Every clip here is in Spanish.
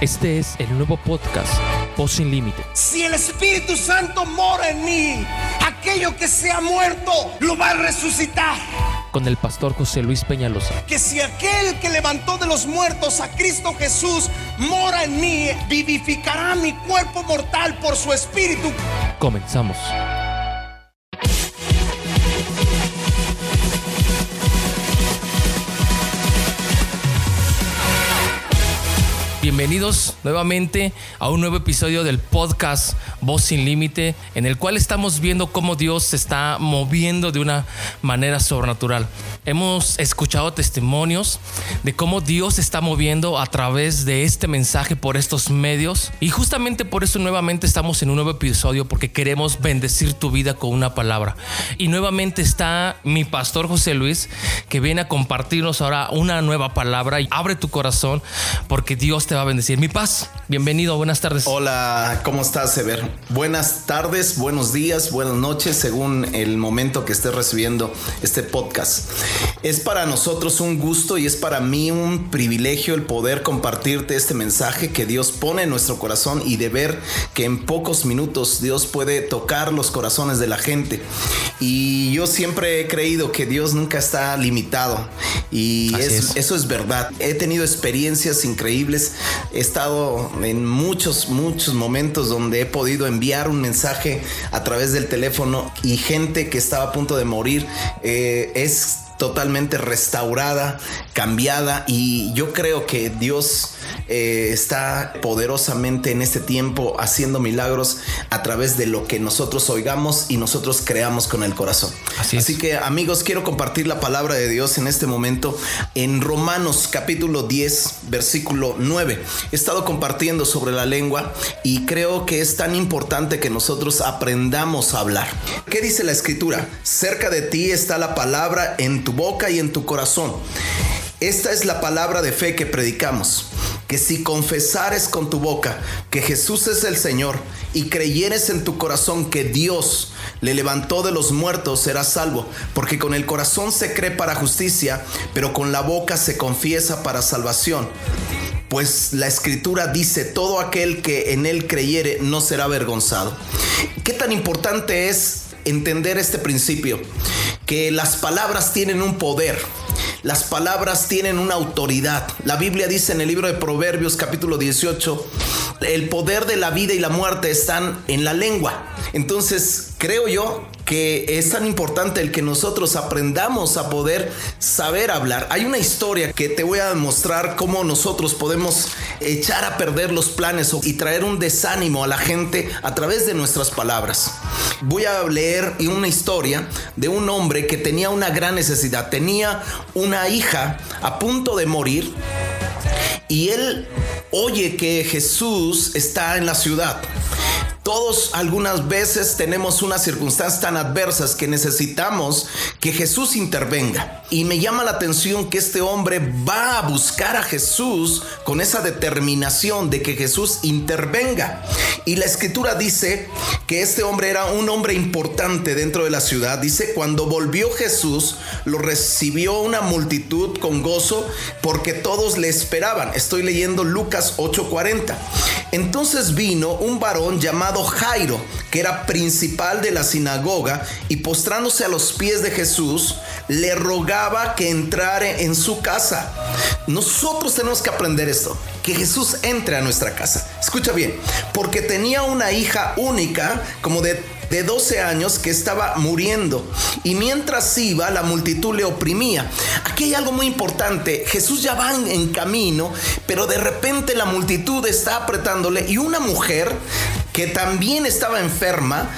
Este es el nuevo podcast Voz Sin Límite. Si el Espíritu Santo mora en mí, aquello que se ha muerto lo va a resucitar. Con el pastor José Luis Peñalosa. Que si aquel que levantó de los muertos a Cristo Jesús mora en mí, vivificará mi cuerpo mortal por su Espíritu. Comenzamos. Bienvenidos nuevamente a un nuevo episodio del podcast Voz sin Límite, en el cual estamos viendo cómo Dios se está moviendo de una manera sobrenatural. Hemos escuchado testimonios de cómo Dios se está moviendo a través de este mensaje por estos medios y justamente por eso nuevamente estamos en un nuevo episodio porque queremos bendecir tu vida con una palabra. Y nuevamente está mi pastor José Luis que viene a compartirnos ahora una nueva palabra y abre tu corazón porque Dios te va a bendecir. Mi paz, bienvenido, buenas tardes. Hola, ¿cómo estás, Sever? Buenas tardes, buenos días, buenas noches, según el momento que estés recibiendo este podcast. Es para nosotros un gusto y es para mí un privilegio el poder compartirte este mensaje que Dios pone en nuestro corazón y de ver que en pocos minutos Dios puede tocar los corazones de la gente. Y yo siempre he creído que Dios nunca está limitado y es, eso es verdad. He tenido experiencias increíbles he estado en muchos, muchos momentos donde he podido enviar un mensaje a través del teléfono y gente que estaba a punto de morir. Eh, es totalmente restaurada, cambiada y yo creo que Dios eh, está poderosamente en este tiempo haciendo milagros a través de lo que nosotros oigamos y nosotros creamos con el corazón. Así, Así que amigos, quiero compartir la palabra de Dios en este momento en Romanos capítulo 10, versículo 9. He estado compartiendo sobre la lengua y creo que es tan importante que nosotros aprendamos a hablar. ¿Qué dice la escritura? Cerca de ti está la palabra en tu boca y en tu corazón. Esta es la palabra de fe que predicamos, que si confesares con tu boca que Jesús es el Señor y creyeres en tu corazón que Dios le levantó de los muertos, serás salvo, porque con el corazón se cree para justicia, pero con la boca se confiesa para salvación. Pues la escritura dice, todo aquel que en él creyere no será avergonzado. ¿Qué tan importante es entender este principio? Que las palabras tienen un poder. Las palabras tienen una autoridad. La Biblia dice en el libro de Proverbios capítulo 18, el poder de la vida y la muerte están en la lengua. Entonces, creo yo que es tan importante el que nosotros aprendamos a poder saber hablar. Hay una historia que te voy a mostrar cómo nosotros podemos echar a perder los planes y traer un desánimo a la gente a través de nuestras palabras. Voy a leer una historia de un hombre que tenía una gran necesidad. Tenía una hija a punto de morir y él oye que Jesús está en la ciudad. Todos algunas veces tenemos unas circunstancias tan adversas que necesitamos que Jesús intervenga. Y me llama la atención que este hombre va a buscar a Jesús con esa determinación de que Jesús intervenga. Y la escritura dice que este hombre era un hombre importante dentro de la ciudad. Dice, cuando volvió Jesús, lo recibió una multitud con gozo porque todos le esperaban. Estoy leyendo Lucas 8:40. Entonces vino un varón llamado Jairo, que era principal de la sinagoga, y postrándose a los pies de Jesús, le rogaba que entrare en su casa. Nosotros tenemos que aprender esto, que Jesús entre a nuestra casa. Escucha bien, porque tenía una hija única, como de de 12 años que estaba muriendo y mientras iba la multitud le oprimía. Aquí hay algo muy importante, Jesús ya va en camino, pero de repente la multitud está apretándole y una mujer que también estaba enferma,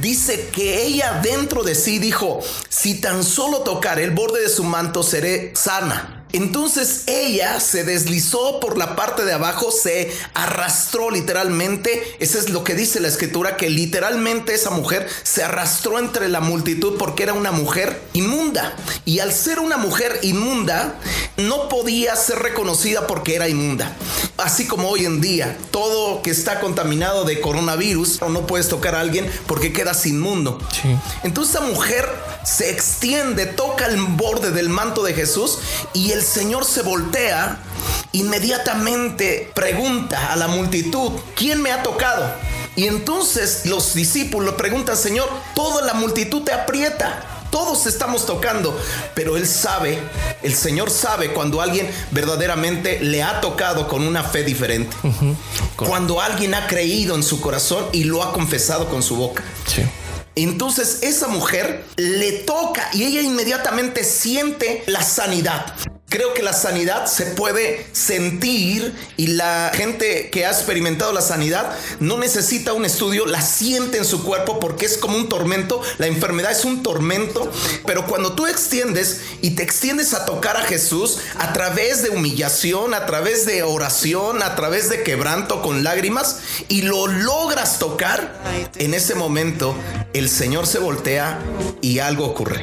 dice que ella dentro de sí dijo, si tan solo tocar el borde de su manto seré sana. Entonces ella se deslizó por la parte de abajo, se arrastró literalmente. Eso es lo que dice la escritura, que literalmente esa mujer se arrastró entre la multitud porque era una mujer inmunda. Y al ser una mujer inmunda, no podía ser reconocida porque era inmunda. Así como hoy en día, todo que está contaminado de coronavirus, no puedes tocar a alguien porque quedas inmundo. Entonces esa mujer se extiende, toca el borde del manto de Jesús y el Señor se voltea inmediatamente pregunta a la multitud, ¿quién me ha tocado? Y entonces los discípulos preguntan, Señor, toda la multitud te aprieta. Todos estamos tocando, pero Él sabe, el Señor sabe cuando alguien verdaderamente le ha tocado con una fe diferente. Cuando alguien ha creído en su corazón y lo ha confesado con su boca. Sí. Entonces esa mujer le toca y ella inmediatamente siente la sanidad. Creo que la sanidad se puede sentir y la gente que ha experimentado la sanidad no necesita un estudio, la siente en su cuerpo porque es como un tormento. La enfermedad es un tormento, pero cuando tú extiendes y te extiendes a tocar a Jesús a través de humillación, a través de oración, a través de quebranto con lágrimas y lo logras tocar, en ese momento el Señor se voltea y algo ocurre.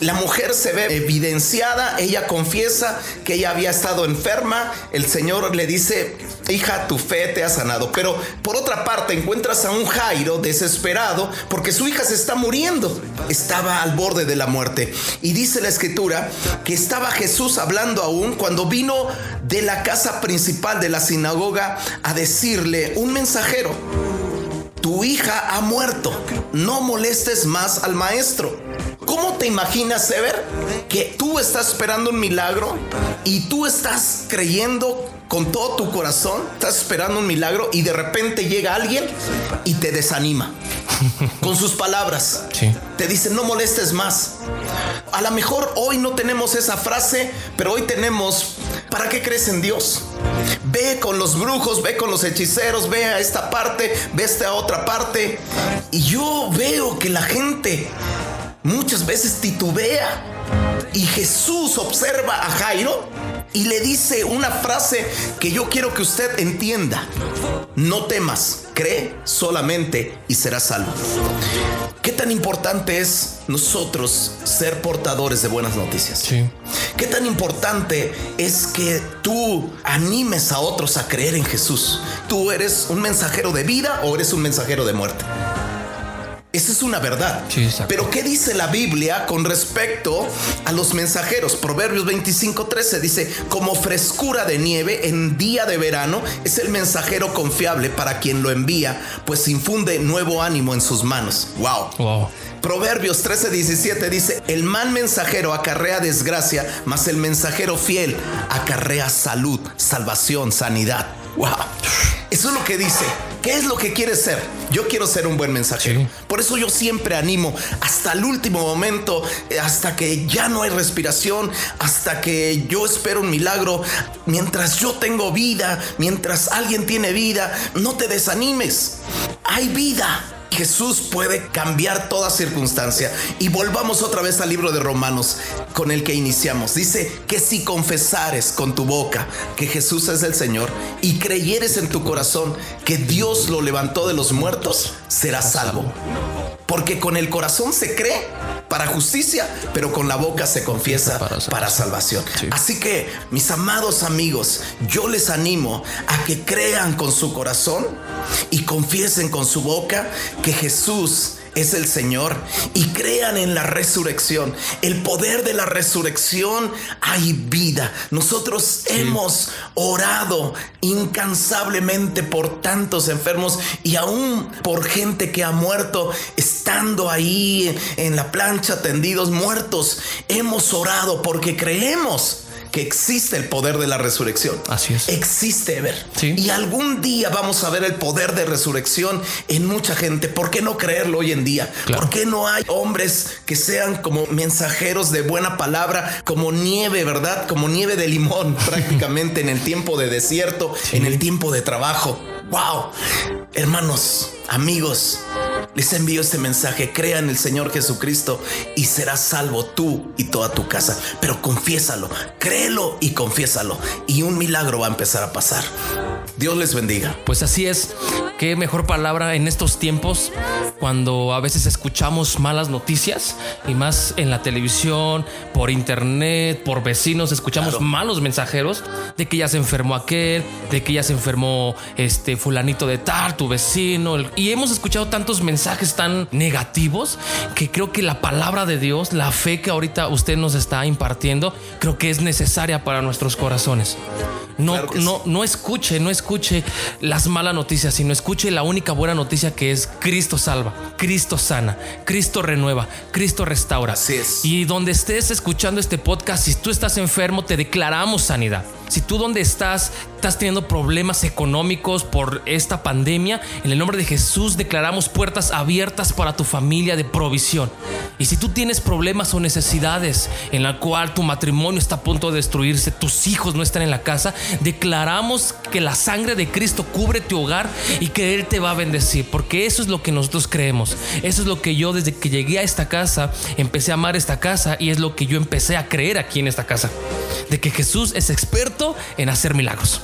La mujer se ve evidenciada, ella confiesa que ella había estado enferma, el Señor le dice, hija, tu fe te ha sanado. Pero por otra parte encuentras a un Jairo desesperado porque su hija se está muriendo, estaba al borde de la muerte. Y dice la escritura que estaba Jesús hablando aún cuando vino de la casa principal de la sinagoga a decirle un mensajero tu hija ha muerto, no molestes más al maestro. ¿Cómo te imaginas, Sever, que tú estás esperando un milagro y tú estás creyendo con todo tu corazón, estás esperando un milagro y de repente llega alguien y te desanima con sus palabras. Te dice, no molestes más. A lo mejor hoy no tenemos esa frase, pero hoy tenemos, ¿para qué crees en Dios? Ve con los brujos, ve con los hechiceros, ve a esta parte, ve a esta otra parte. Y yo veo que la gente muchas veces titubea. Y Jesús observa a Jairo y le dice una frase que yo quiero que usted entienda. No temas, cree solamente y serás salvo. ¿Qué tan importante es nosotros ser portadores de buenas noticias? Sí. ¿Qué tan importante es que tú animes a otros a creer en Jesús? ¿Tú eres un mensajero de vida o eres un mensajero de muerte? Esa es una verdad. Pero ¿qué dice la Biblia con respecto a los mensajeros? Proverbios 25:13 dice, como frescura de nieve en día de verano es el mensajero confiable para quien lo envía, pues infunde nuevo ánimo en sus manos. Wow. wow. Proverbios 13:17 dice, el mal mensajero acarrea desgracia, mas el mensajero fiel acarrea salud, salvación, sanidad. Wow. Eso es lo que dice. ¿Qué es lo que quieres ser? Yo quiero ser un buen mensajero. Por eso yo siempre animo hasta el último momento, eh, hasta que ya no hay respiración, hasta que yo espero un milagro. Mientras yo tengo vida, mientras alguien tiene vida, no te desanimes. Hay vida. Jesús puede cambiar toda circunstancia. Y volvamos otra vez al libro de Romanos con el que iniciamos. Dice que si confesares con tu boca que Jesús es el Señor y creyeres en tu corazón que Dios lo levantó de los muertos, serás salvo. Porque con el corazón se cree para justicia, pero con la boca se confiesa para, salvación. Así que, mis amados amigos, yo les animo a que crean con su corazón y confiesen con su boca que Jesús es el Señor y crean en la resurrección. El poder de la resurrección hay vida. Nosotros hemos orado incansablemente por tantos enfermos y aún por gente que ha muerto estando ahí en la plancha tendidos muertos. Hemos orado porque creemos que existe el poder de la resurrección. Así es. Existe, ver. Y algún día vamos a ver el poder de resurrección en mucha gente. ¿Por qué no creerlo hoy en día? ¿Por qué no hay hombres que sean como mensajeros de buena palabra, como nieve, verdad? Como nieve de limón prácticamente en el tiempo de desierto, en el tiempo de trabajo. ¡Wow! Hermanos, amigos, les envío este mensaje, crea en el Señor Jesucristo y serás salvo tú y toda tu casa. Pero confiésalo, créelo y confiésalo y un milagro va a empezar a pasar. Dios les bendiga. Pues así es. Qué mejor palabra en estos tiempos cuando a veces escuchamos malas noticias y más en la televisión, por internet, por vecinos, escuchamos malos mensajeros de que ya se enfermó aquel, de que ya se enfermó este fulanito de tal, tu vecino. Y hemos escuchado tantos mensajes tan negativos que creo que la palabra de Dios, la fe que ahorita usted nos está impartiendo, creo que es necesaria para nuestros corazones. No, no, no escuche, no escuche las malas noticias, sino escuche la única buena noticia que es Cristo salva, Cristo sana, Cristo renueva, Cristo restaura. Así es. Y donde estés escuchando este podcast, si tú estás enfermo, te declaramos sanidad. Si tú donde estás estás teniendo problemas económicos por esta pandemia, en el nombre de Jesús declaramos puertas abiertas para tu familia de provisión. Y si tú tienes problemas o necesidades en la cual tu matrimonio está a punto de destruirse, tus hijos no están en la casa, declaramos que la sangre de Cristo cubre tu hogar y que Él te va a bendecir, porque eso es lo que nosotros creemos. Eso es lo que yo desde que llegué a esta casa empecé a amar esta casa y es lo que yo empecé a creer aquí en esta casa, de que Jesús es experto en hacer milagros.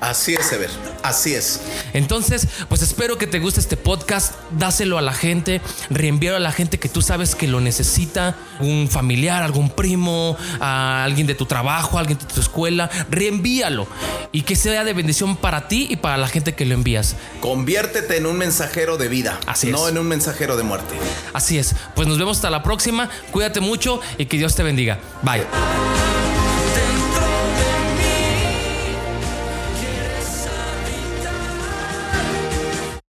Así es, Ever. Así es. Entonces, pues espero que te guste este podcast. Dáselo a la gente, reenvíalo a la gente que tú sabes que lo necesita, un familiar, algún primo, a alguien de tu trabajo, alguien de tu escuela. Reenvíalo y que sea de bendición para ti y para la gente que lo envías. Conviértete en un mensajero de vida, Así no es. en un mensajero de muerte. Así es. Pues nos vemos hasta la próxima. Cuídate mucho y que Dios te bendiga. Bye.